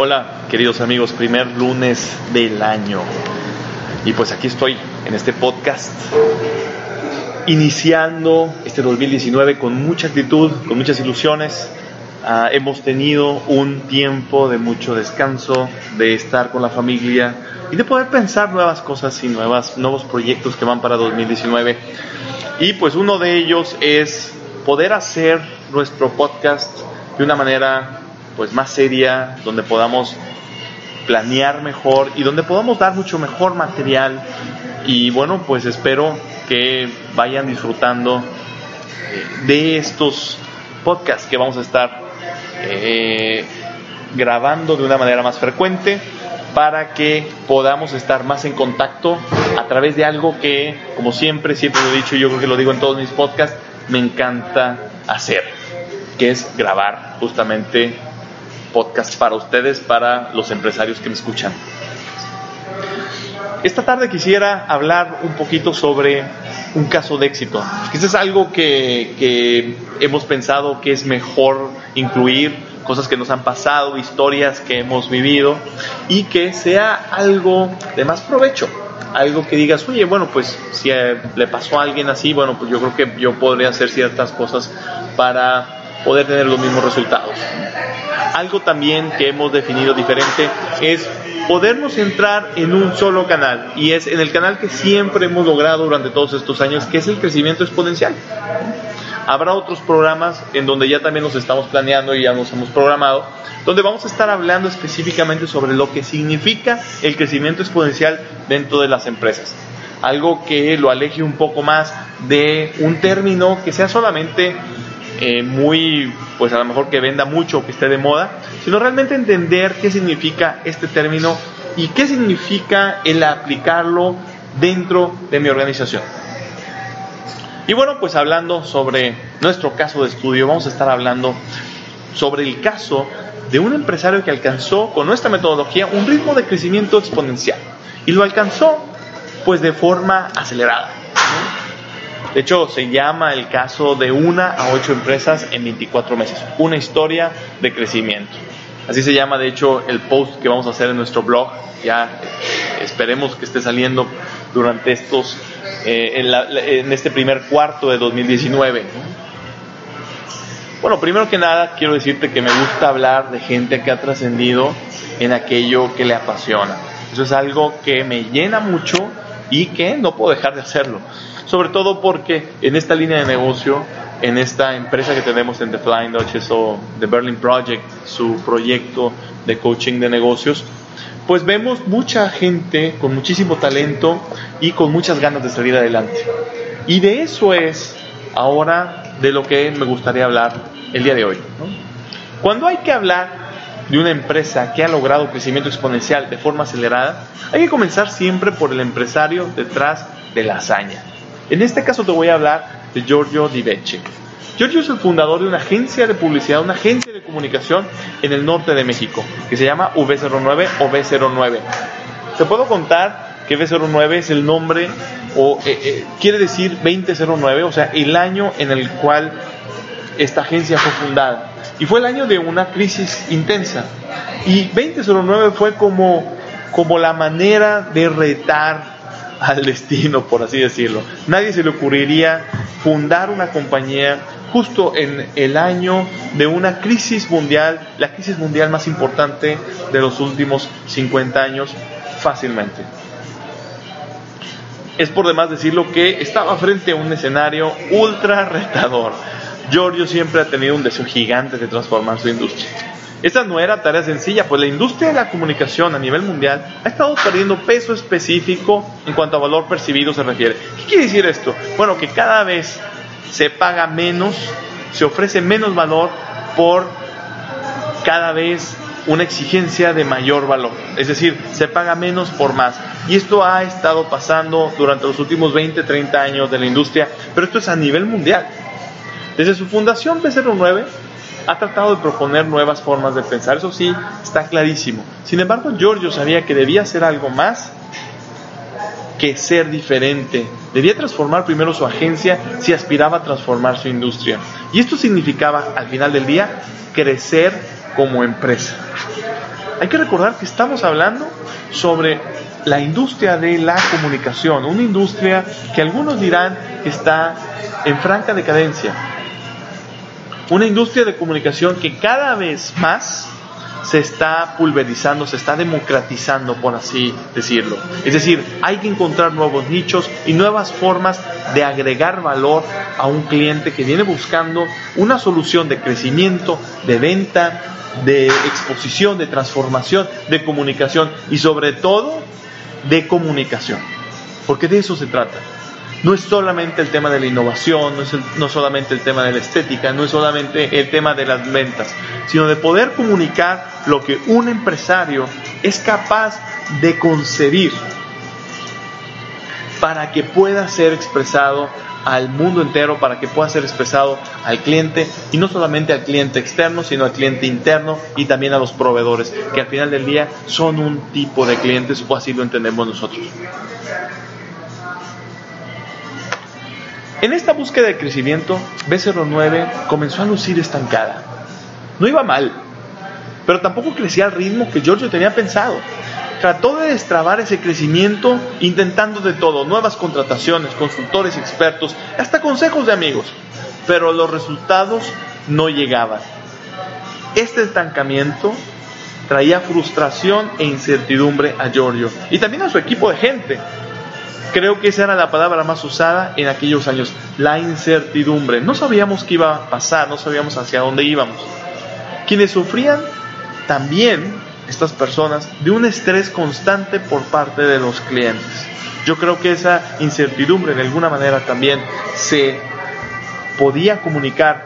Hola, queridos amigos, primer lunes del año. Y pues aquí estoy en este podcast, iniciando este 2019 con mucha actitud, con muchas ilusiones. Ah, hemos tenido un tiempo de mucho descanso, de estar con la familia y de poder pensar nuevas cosas y nuevas, nuevos proyectos que van para 2019. Y pues uno de ellos es poder hacer nuestro podcast de una manera pues más seria, donde podamos planear mejor y donde podamos dar mucho mejor material. Y bueno, pues espero que vayan disfrutando eh, de estos podcasts que vamos a estar eh, grabando de una manera más frecuente para que podamos estar más en contacto a través de algo que, como siempre, siempre lo he dicho, yo creo que lo digo en todos mis podcasts, me encanta hacer, que es grabar justamente podcast para ustedes, para los empresarios que me escuchan. Esta tarde quisiera hablar un poquito sobre un caso de éxito. Eso es algo que, que, hemos pensado que es mejor incluir, cosas que nos han pasado, historias que hemos vivido y que sea algo de más provecho. Algo que digas, oye, bueno, pues si le pasó a alguien así, bueno, pues yo creo que yo podría hacer ciertas cosas para poder tener los mismos resultados. Algo también que hemos definido diferente es podernos centrar en un solo canal y es en el canal que siempre hemos logrado durante todos estos años, que es el crecimiento exponencial. Habrá otros programas en donde ya también nos estamos planeando y ya nos hemos programado, donde vamos a estar hablando específicamente sobre lo que significa el crecimiento exponencial dentro de las empresas. Algo que lo aleje un poco más de un término que sea solamente eh, muy, pues a lo mejor que venda mucho o que esté de moda, sino realmente entender qué significa este término y qué significa el aplicarlo dentro de mi organización. Y bueno, pues hablando sobre nuestro caso de estudio, vamos a estar hablando sobre el caso de un empresario que alcanzó con nuestra metodología un ritmo de crecimiento exponencial. Y lo alcanzó pues de forma acelerada. De hecho, se llama el caso de una a ocho empresas en 24 meses. Una historia de crecimiento. Así se llama, de hecho, el post que vamos a hacer en nuestro blog. Ya eh, esperemos que esté saliendo durante estos, eh, en, este primer cuarto de 2019. Bueno, primero que nada, quiero decirte que me gusta hablar de gente que ha trascendido en aquello que le apasiona. Eso es algo que me llena mucho y que no puedo dejar de hacerlo sobre todo porque en esta línea de negocio, en esta empresa que tenemos en The Flying Dutchess o The Berlin Project, su proyecto de coaching de negocios, pues vemos mucha gente con muchísimo talento y con muchas ganas de salir adelante. Y de eso es ahora de lo que me gustaría hablar el día de hoy. Cuando hay que hablar de una empresa que ha logrado crecimiento exponencial de forma acelerada, hay que comenzar siempre por el empresario detrás de la hazaña. En este caso te voy a hablar de Giorgio Di. Giorgio es el fundador de una agencia de publicidad, una agencia de comunicación en el norte de México, que se llama V09 o B09. Te puedo contar que V09 es el nombre, o eh, eh, quiere decir 2009, o sea, el año en el cual esta agencia fue fundada. Y fue el año de una crisis intensa. Y 2009 fue como, como la manera de retar al destino, por así decirlo. Nadie se le ocurriría fundar una compañía justo en el año de una crisis mundial, la crisis mundial más importante de los últimos 50 años, fácilmente. Es por demás decirlo que estaba frente a un escenario ultra retador. Giorgio siempre ha tenido un deseo gigante de transformar su industria. Esta no era tarea sencilla, pues la industria de la comunicación a nivel mundial ha estado perdiendo peso específico en cuanto a valor percibido se refiere. ¿Qué quiere decir esto? Bueno, que cada vez se paga menos, se ofrece menos valor por cada vez una exigencia de mayor valor. Es decir, se paga menos por más. Y esto ha estado pasando durante los últimos 20, 30 años de la industria, pero esto es a nivel mundial. Desde su fundación B09 ha tratado de proponer nuevas formas de pensar, eso sí, está clarísimo. Sin embargo, Giorgio sabía que debía hacer algo más que ser diferente. Debía transformar primero su agencia si aspiraba a transformar su industria. Y esto significaba, al final del día, crecer como empresa. Hay que recordar que estamos hablando sobre la industria de la comunicación, una industria que algunos dirán que está en franca decadencia. Una industria de comunicación que cada vez más se está pulverizando, se está democratizando, por así decirlo. Es decir, hay que encontrar nuevos nichos y nuevas formas de agregar valor a un cliente que viene buscando una solución de crecimiento, de venta, de exposición, de transformación, de comunicación y sobre todo de comunicación. Porque de eso se trata no es solamente el tema de la innovación, no es no solamente el tema de la estética, no es solamente el tema de las ventas, sino de poder comunicar lo que un empresario es capaz de concebir para que pueda ser expresado al mundo entero, para que pueda ser expresado al cliente y no solamente al cliente externo, sino al cliente interno y también a los proveedores, que al final del día son un tipo de clientes o así lo entendemos nosotros. En esta búsqueda de crecimiento, B09 comenzó a lucir estancada. No iba mal, pero tampoco crecía al ritmo que Giorgio tenía pensado. Trató de destrabar ese crecimiento intentando de todo, nuevas contrataciones, consultores expertos, hasta consejos de amigos, pero los resultados no llegaban. Este estancamiento traía frustración e incertidumbre a Giorgio y también a su equipo de gente, Creo que esa era la palabra más usada en aquellos años, la incertidumbre. No sabíamos qué iba a pasar, no sabíamos hacia dónde íbamos. Quienes sufrían también, estas personas, de un estrés constante por parte de los clientes. Yo creo que esa incertidumbre de alguna manera también se podía comunicar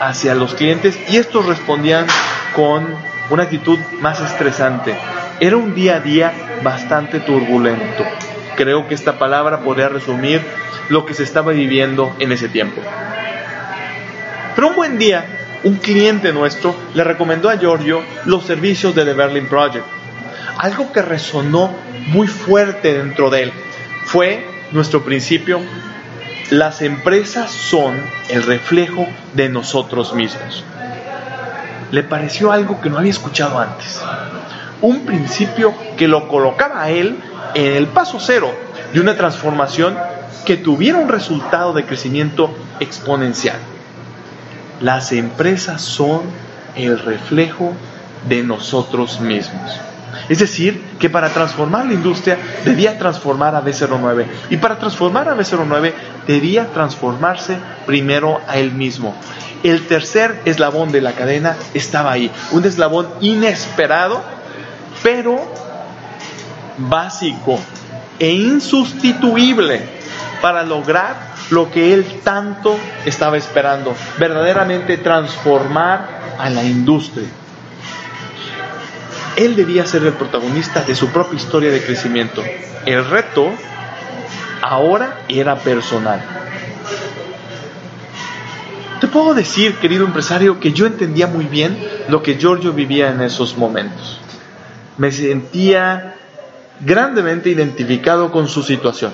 hacia los clientes y estos respondían con una actitud más estresante. Era un día a día bastante turbulento. Creo que esta palabra podría resumir lo que se estaba viviendo en ese tiempo. Pero un buen día, un cliente nuestro le recomendó a Giorgio los servicios de The Berlin Project. Algo que resonó muy fuerte dentro de él fue nuestro principio, las empresas son el reflejo de nosotros mismos. Le pareció algo que no había escuchado antes. Un principio que lo colocaba a él en el paso cero de una transformación que tuviera un resultado de crecimiento exponencial. Las empresas son el reflejo de nosotros mismos. Es decir, que para transformar la industria debía transformar a B09 y para transformar a B09 debía transformarse primero a él mismo. El tercer eslabón de la cadena estaba ahí, un eslabón inesperado, pero básico e insustituible para lograr lo que él tanto estaba esperando, verdaderamente transformar a la industria. Él debía ser el protagonista de su propia historia de crecimiento. El reto ahora era personal. Te puedo decir, querido empresario, que yo entendía muy bien lo que Giorgio vivía en esos momentos. Me sentía grandemente identificado con su situación.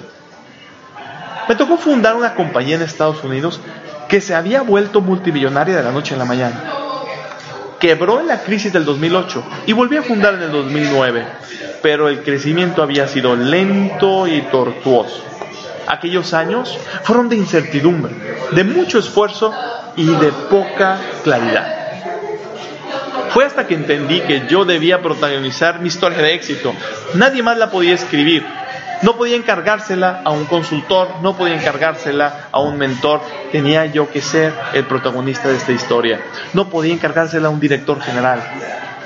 Me tocó fundar una compañía en Estados Unidos que se había vuelto multimillonaria de la noche a la mañana. Quebró en la crisis del 2008 y volví a fundar en el 2009, pero el crecimiento había sido lento y tortuoso. Aquellos años fueron de incertidumbre, de mucho esfuerzo y de poca claridad. Fue hasta que entendí que yo debía protagonizar mi historia de éxito. Nadie más la podía escribir. No podía encargársela a un consultor, no podía encargársela a un mentor. Tenía yo que ser el protagonista de esta historia. No podía encargársela a un director general.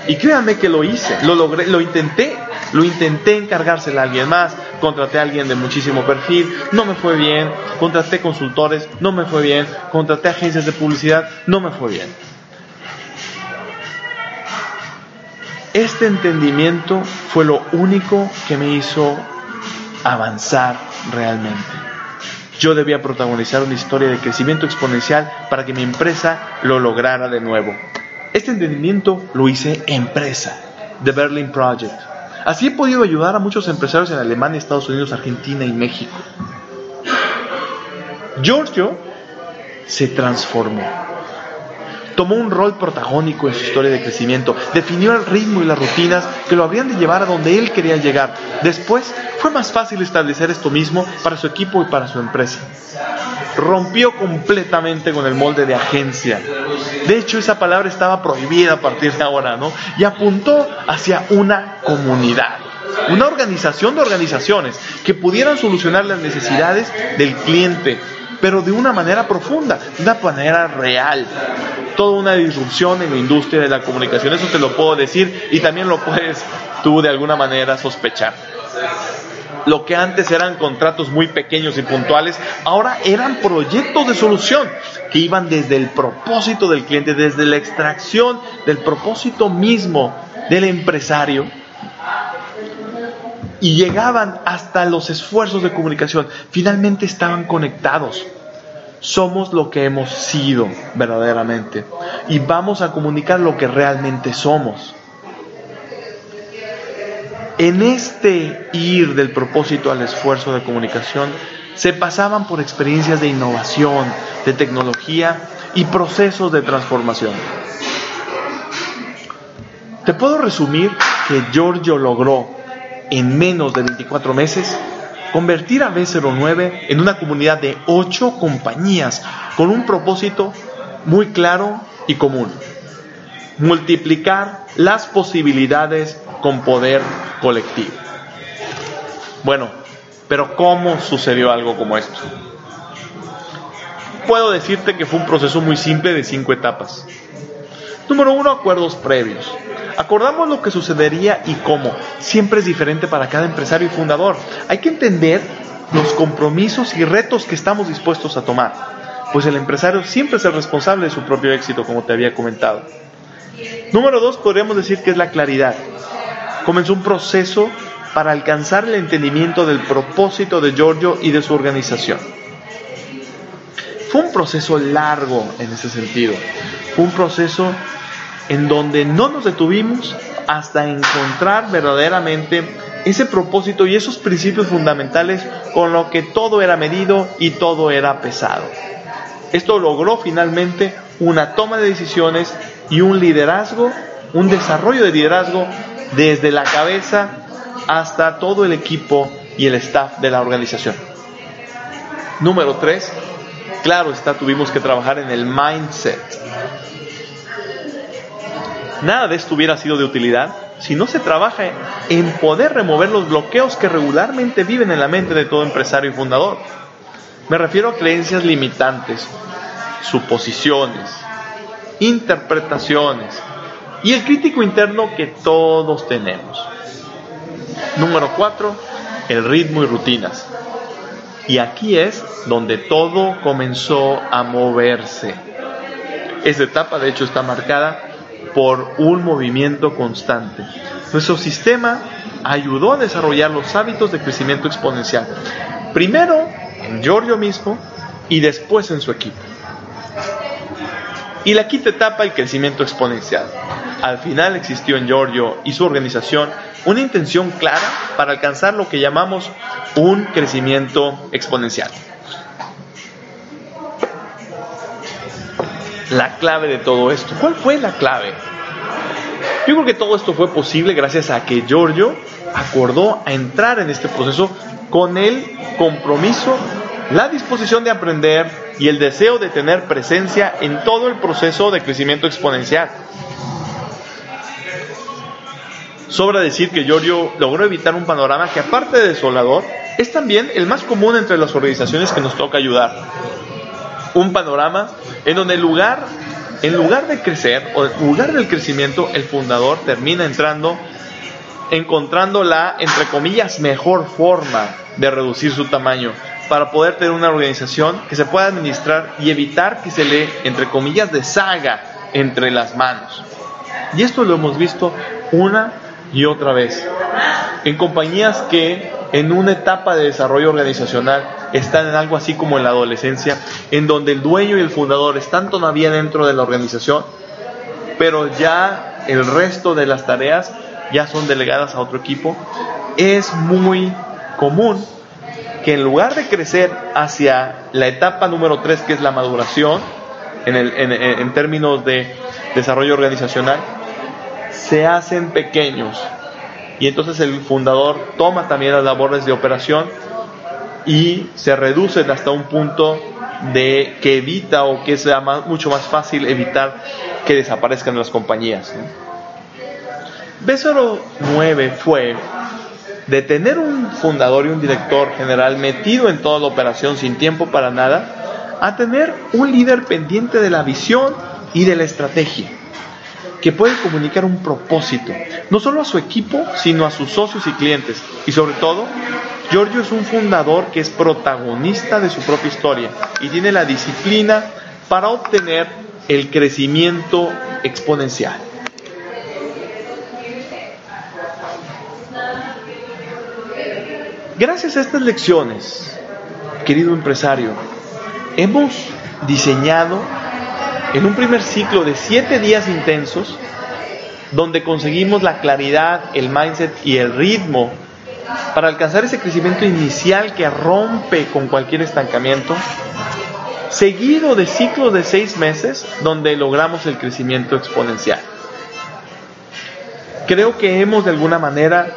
Y créanme que lo hice, lo logré, lo intenté, lo intenté encargársela a alguien más, contraté a alguien de muchísimo perfil, no me fue bien, contraté consultores, no me fue bien, contraté agencias de publicidad, no me fue bien. Este entendimiento fue lo único que me hizo avanzar realmente. Yo debía protagonizar una historia de crecimiento exponencial para que mi empresa lo lograra de nuevo. Este entendimiento lo hice empresa, The Berlin Project. Así he podido ayudar a muchos empresarios en Alemania, Estados Unidos, Argentina y México. Giorgio se transformó tomó un rol protagónico en su historia de crecimiento, definió el ritmo y las rutinas que lo habrían de llevar a donde él quería llegar. Después fue más fácil establecer esto mismo para su equipo y para su empresa. Rompió completamente con el molde de agencia. De hecho, esa palabra estaba prohibida a partir de ahora, ¿no? Y apuntó hacia una comunidad una organización de organizaciones que pudieran solucionar las necesidades del cliente, pero de una manera profunda, de una manera real. Toda una disrupción en la industria de la comunicación, eso te lo puedo decir y también lo puedes tú de alguna manera sospechar. Lo que antes eran contratos muy pequeños y puntuales, ahora eran proyectos de solución que iban desde el propósito del cliente, desde la extracción del propósito mismo del empresario y llegaban hasta los esfuerzos de comunicación. Finalmente estaban conectados. Somos lo que hemos sido verdaderamente y vamos a comunicar lo que realmente somos. En este ir del propósito al esfuerzo de comunicación, se pasaban por experiencias de innovación, de tecnología y procesos de transformación. Te puedo resumir que Giorgio logró en menos de 24 meses convertir a B09 en una comunidad de 8 compañías con un propósito muy claro y común. Multiplicar las posibilidades con poder colectivo. Bueno, pero ¿cómo sucedió algo como esto? Puedo decirte que fue un proceso muy simple de cinco etapas. Número uno, acuerdos previos. Acordamos lo que sucedería y cómo. Siempre es diferente para cada empresario y fundador. Hay que entender los compromisos y retos que estamos dispuestos a tomar, pues el empresario siempre es el responsable de su propio éxito, como te había comentado. Número dos, podríamos decir que es la claridad. Comenzó un proceso para alcanzar el entendimiento del propósito de Giorgio y de su organización. Fue un proceso largo en ese sentido. Fue un proceso en donde no nos detuvimos hasta encontrar verdaderamente ese propósito y esos principios fundamentales con lo que todo era medido y todo era pesado. Esto logró finalmente una toma de decisiones y un liderazgo, un desarrollo de liderazgo desde la cabeza hasta todo el equipo y el staff de la organización. Número tres, claro está, tuvimos que trabajar en el mindset Nada de esto hubiera sido de utilidad si no se trabaja en poder remover los bloqueos que regularmente viven en la mente de todo empresario y fundador. Me refiero a creencias limitantes, suposiciones, interpretaciones y el crítico interno que todos tenemos. Número 4. El ritmo y rutinas. Y aquí es donde todo comenzó a moverse. Esta etapa de hecho está marcada por un movimiento constante. Nuestro sistema ayudó a desarrollar los hábitos de crecimiento exponencial, primero en Giorgio mismo y después en su equipo. Y la quinta etapa, el crecimiento exponencial. Al final existió en Giorgio y su organización una intención clara para alcanzar lo que llamamos un crecimiento exponencial. La clave de todo esto. ¿Cuál fue la clave? Yo creo que todo esto fue posible gracias a que Giorgio acordó a entrar en este proceso con el compromiso, la disposición de aprender y el deseo de tener presencia en todo el proceso de crecimiento exponencial. Sobra decir que Giorgio logró evitar un panorama que aparte de desolador, es también el más común entre las organizaciones que nos toca ayudar un panorama en donde el lugar, en lugar de crecer o en lugar del crecimiento, el fundador termina entrando, encontrando la, entre comillas, mejor forma de reducir su tamaño para poder tener una organización que se pueda administrar y evitar que se le, entre comillas, deshaga entre las manos. Y esto lo hemos visto una y otra vez en compañías que en una etapa de desarrollo organizacional están en algo así como en la adolescencia, en donde el dueño y el fundador están todavía dentro de la organización, pero ya el resto de las tareas ya son delegadas a otro equipo, es muy común que en lugar de crecer hacia la etapa número 3, que es la maduración, en, términos de desarrollo organizacional, se hacen pequeños. Y entonces el fundador toma también las labores de operación y se reducen hasta un punto de que evita o que sea mucho más fácil evitar que desaparezcan las compañías. B09 fue de tener un fundador y un director general metido en toda la operación sin tiempo para nada, a tener un líder pendiente de la visión y de la estrategia, que puede comunicar un propósito, no solo a su equipo, sino a sus socios y clientes. Y sobre todo, Giorgio es un fundador que es protagonista de su propia historia y tiene la disciplina para obtener el crecimiento exponencial. Gracias a estas lecciones, querido empresario, hemos diseñado en un primer ciclo de siete días intensos, donde conseguimos la claridad, el mindset y el ritmo para alcanzar ese crecimiento inicial que rompe con cualquier estancamiento, seguido de ciclos de seis meses donde logramos el crecimiento exponencial. Creo que hemos de alguna manera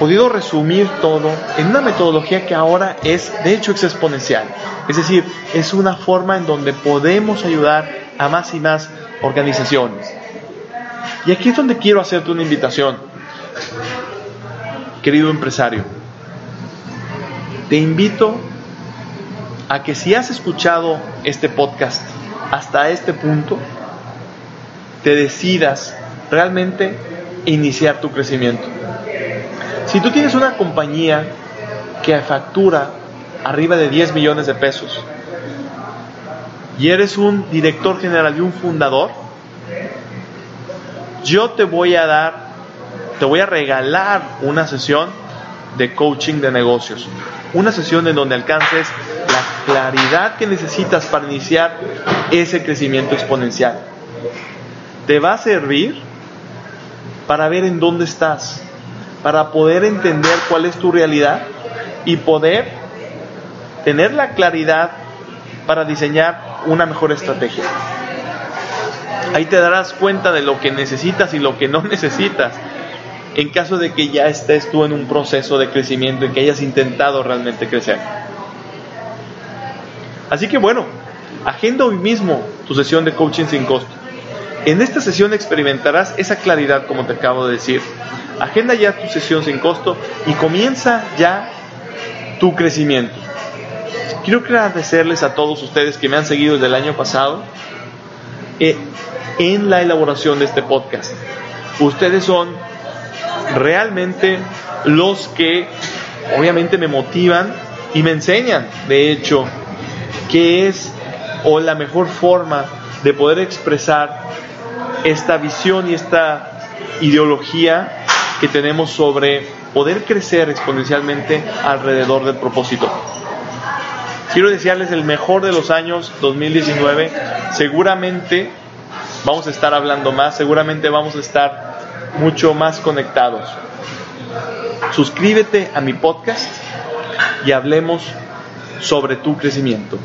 podido resumir todo en una metodología que ahora es de hecho exponencial. Es decir, es una forma en donde podemos ayudar a más y más organizaciones. Y aquí es donde quiero hacerte una invitación, querido empresario. Te invito a que si has escuchado este podcast hasta este punto, te decidas realmente iniciar tu crecimiento. Si tú tienes una compañía que factura arriba de 10 millones de pesos y eres un director general y un fundador, yo te voy a dar, te voy a regalar una sesión de coaching de negocios. Una sesión en donde alcances la claridad que necesitas para iniciar ese crecimiento exponencial. Te va a servir para ver en dónde estás, para poder entender cuál es tu realidad y poder tener la claridad para diseñar una mejor estrategia. Ahí te darás cuenta de lo que necesitas y lo que no necesitas en caso de que ya estés tú en un proceso de crecimiento y que hayas intentado realmente crecer. Así que bueno, agenda hoy mismo tu sesión de coaching sin costo. En esta sesión experimentarás esa claridad como te acabo de decir. Agenda ya tu sesión sin costo y comienza ya tu crecimiento. Quiero agradecerles a todos ustedes que me han seguido desde el año pasado eh, en la elaboración de este podcast. Ustedes son realmente los que obviamente me motivan y me enseñan, de hecho, qué es o la mejor forma de poder expresar esta visión y esta ideología que tenemos sobre poder crecer exponencialmente alrededor del propósito. Quiero desearles el mejor de los años 2019. Seguramente vamos a estar hablando más, seguramente vamos a estar mucho más conectados. Suscríbete a mi podcast y hablemos sobre tu crecimiento.